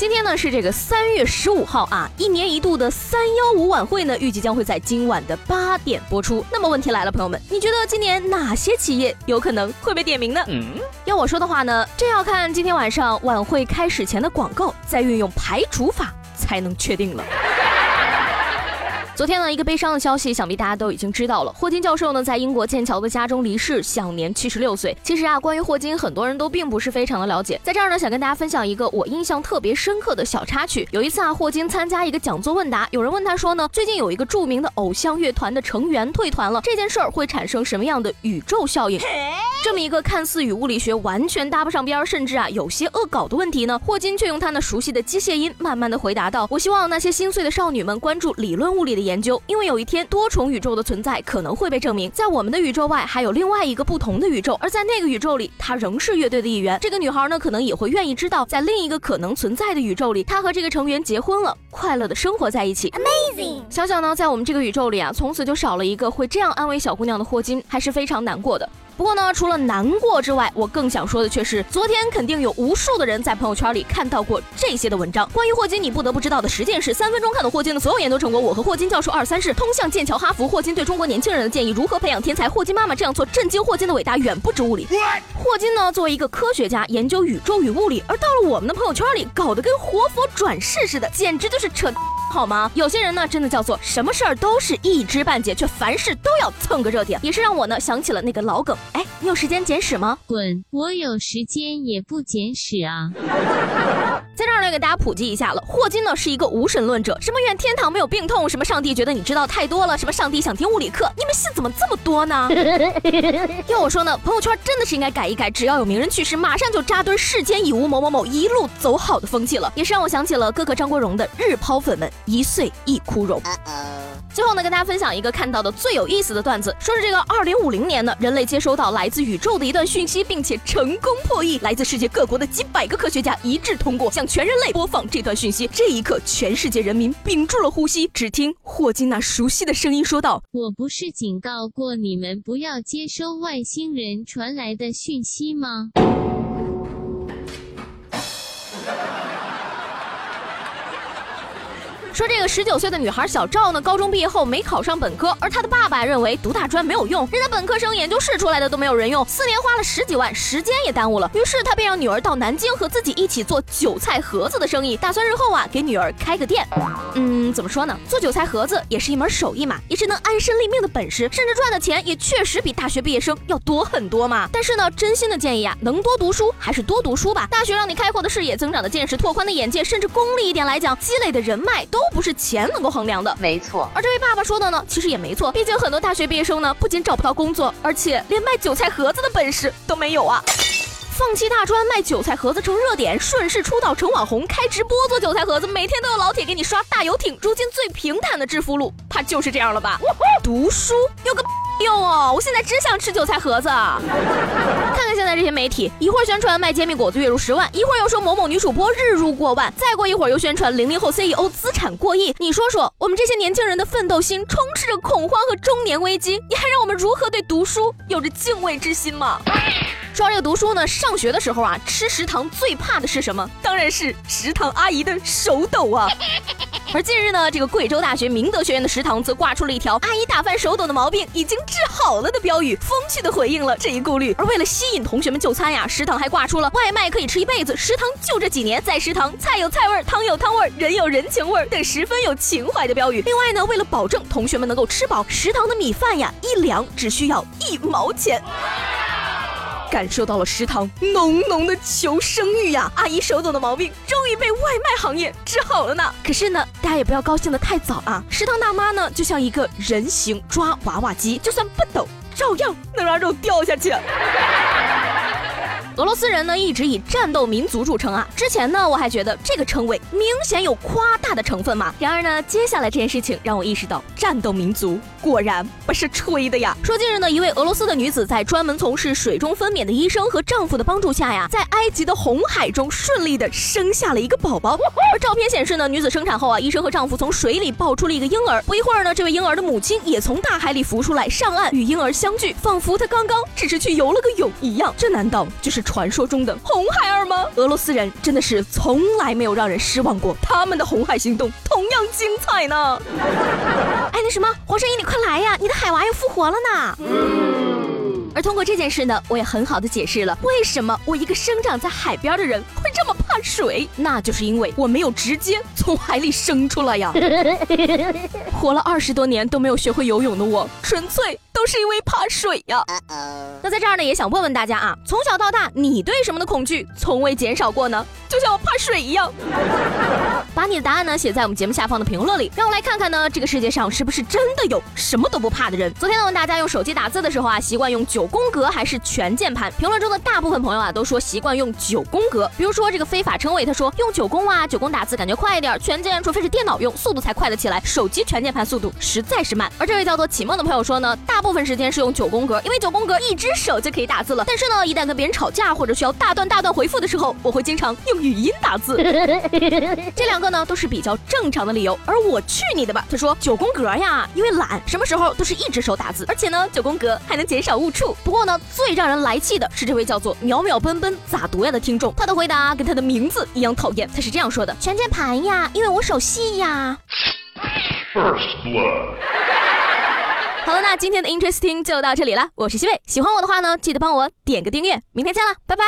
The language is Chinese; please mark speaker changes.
Speaker 1: 今天呢是这个三月十五号啊，一年一度的三幺五晚会呢，预计将会在今晚的八点播出。那么问题来了，朋友们，你觉得今年哪些企业有可能会被点名呢？嗯，要我说的话呢，这要看今天晚上晚会开始前的广告，再运用排除法才能确定了。昨天呢，一个悲伤的消息，想必大家都已经知道了。霍金教授呢，在英国剑桥的家中离世，享年七十六岁。其实啊，关于霍金，很多人都并不是非常的了解。在这儿呢，想跟大家分享一个我印象特别深刻的小插曲。有一次啊，霍金参加一个讲座问答，有人问他说呢，最近有一个著名的偶像乐团的成员退团了，这件事儿会产生什么样的宇宙效应？这么一个看似与物理学完全搭不上边，甚至啊有些恶搞的问题呢，霍金却用他那熟悉的机械音，慢慢的回答道：“我希望那些心碎的少女们关注理论物理的研究，因为有一天多重宇宙的存在可能会被证明，在我们的宇宙外还有另外一个不同的宇宙，而在那个宇宙里，她仍是乐队的一员。这个女孩呢，可能也会愿意知道，在另一个可能存在的宇宙里，她和这个成员结婚了，快乐的生活在一起。Amazing！想想呢，在我们这个宇宙里啊，从此就少了一个会这样安慰小姑娘的霍金，还是非常难过的。不过呢，除了难过之外，我更想说的却是，昨天肯定有无数的人在朋友圈里看到过这些的文章。关于霍金，你不得不知道的十件事，三分钟看懂霍金的所有研究成果。我和霍金教授二三事，通向剑桥哈佛。霍金对中国年轻人的建议，如何培养天才？霍金妈妈这样做，震惊霍金的伟大远不止物理。霍金呢，作为一个科学家，研究宇宙与物理，而到了我们的朋友圈里，搞得跟活佛转世似的，简直就是扯。好吗？有些人呢，真的叫做什么事儿都是一知半解，却凡事都要蹭个热点，也是让我呢想起了那个老梗。哎，你有时间捡屎吗？
Speaker 2: 滚！我有时间也不捡屎啊。
Speaker 1: 在这儿呢，给大家普及一下了。霍金呢是一个无神论者，什么愿天堂没有病痛，什么上帝觉得你知道太多了，什么上帝想听物理课，你们信怎么这么多呢？要我说呢，朋友圈真的是应该改一改，只要有名人去世，马上就扎堆世间已无某某某，一路走好的风气了，也是让我想起了哥哥张国荣的日抛粉们。一岁一枯荣。最后呢，跟大家分享一个看到的最有意思的段子，说是这个二零五零年呢，人类接收到来自宇宙的一段讯息，并且成功破译。来自世界各国的几百个科学家一致通过，向全人类播放这段讯息。这一刻，全世界人民屏住了呼吸。只听霍金那熟悉的声音说道：“
Speaker 2: 我不是警告过你们不要接收外星人传来的讯息吗？”
Speaker 1: 说这个十九岁的女孩小赵呢，高中毕业后没考上本科，而她的爸爸认为读大专没有用，人家本科生、研究室出来的都没有人用，四年花了十几万，时间也耽误了。于是他便让女儿到南京和自己一起做韭菜盒子的生意，打算日后啊给女儿开个店。嗯，怎么说呢？做韭菜盒子也是一门手艺嘛，也是能安身立命的本事，甚至赚的钱也确实比大学毕业生要多很多嘛。但是呢，真心的建议啊，能多读书还是多读书吧。大学让你开阔的视野、增长的见识、拓宽的眼界，甚至功利一点来讲，积累的人脉都。都不是钱能够衡量的，
Speaker 3: 没错。
Speaker 1: 而这位爸爸说的呢，其实也没错。毕竟很多大学毕业生呢，不仅找不到工作，而且连卖韭菜盒子的本事都没有啊。放弃大专卖韭菜盒子成热点，顺势出道成网红，开直播做韭菜盒子，每天都有老铁给你刷大游艇。如今最平坦的致富路，怕就是这样了吧？读书有个。哟！我现在只想吃韭菜盒子。看看现在这些媒体，一会儿宣传卖煎饼果子月入十万，一会儿又说某某女主播日入过万，再过一会儿又宣传零零后 CEO 资产过亿。你说说，我们这些年轻人的奋斗心充斥着恐慌和中年危机，你还让我们如何对读书有着敬畏之心吗？说这个读书呢，上学的时候啊，吃食堂最怕的是什么？当然是食堂阿姨的手抖啊。而近日呢，这个贵州大学明德学院的食堂则挂出了一条“阿姨打饭手抖的毛病已经治好了”的标语，风趣的回应了这一顾虑。而为了吸引同学们就餐呀，食堂还挂出了“外卖可以吃一辈子，食堂就这几年，在食堂菜有菜味儿，汤有汤味儿，人有人情味儿”等十分有情怀的标语。另外呢，为了保证同学们能够吃饱，食堂的米饭呀一两只需要一毛钱。感受到了食堂浓浓的求生欲呀！阿姨手抖的毛病终于被外卖行业治好了呢。可是呢，大家也不要高兴的太早啊！食堂大妈呢，就像一个人形抓娃娃机，就算不抖，照样能让肉掉下去。俄罗斯人呢一直以战斗民族著称啊。之前呢我还觉得这个称谓明显有夸大的成分嘛。然而呢，接下来这件事情让我意识到，战斗民族果然不是吹的呀。说近日呢，一位俄罗斯的女子在专门从事水中分娩的医生和丈夫的帮助下呀，在埃及的红海中顺利的生下了一个宝宝。而照片显示呢，女子生产后啊，医生和丈夫从水里抱出了一个婴儿。不一会儿呢，这位婴儿的母亲也从大海里浮出来，上岸与婴儿相聚，仿佛她刚刚只是去游了个泳一样。这难道就是传说中的红孩儿吗？俄罗斯人真的是从来没有让人失望过，他们的红海行动同样精彩呢。哎，那什么，黄圣依，你快来呀，你的海娃又复活了呢。而通过这件事呢，我也很好的解释了为什么我一个生长在海边的人会这么怕水，那就是因为我没有直接从海里生出来呀。活了二十多年都没有学会游泳的我，纯粹都是因为怕水呀。那在这儿呢，也想问问大家啊，从小到大你对什么的恐惧从未减少过呢？就像我怕水一样。把你的答案呢写在我们节目下方的评论里，让我来看看呢，这个世界上是不是真的有什么都不怕的人？昨天呢问大家用手机打字的时候啊，习惯用九宫格还是全键盘？评论中的大部分朋友啊都说习惯用九宫格。比如说这个非法称谓，他说用九宫啊，九宫打字感觉快一点，全键除非是电脑用，速度才快得起来，手机全键盘速度实在是慢。而这位叫做启梦的朋友说呢，大部分时间是用九宫格，因为九宫格一只手就可以打字了。但是呢，一旦跟别人吵架或者需要大段大段回复的时候，我会经常用语音打字。这两个呢都是比较正常的理由，而我去你的吧！他说九宫格呀，因为懒，什么时候都是一只手打字，而且呢九宫格还能减少误触。不过呢，最让人来气的是这位叫做秒秒奔奔咋读呀的听众，他的回答跟他的名字一样讨厌。他是这样说的：全键盘呀，因为我手细呀。First blood。好了，那今天的 Interesting 就到这里了。我是西贝，喜欢我的话呢，记得帮我点个订阅。明天见了，拜拜。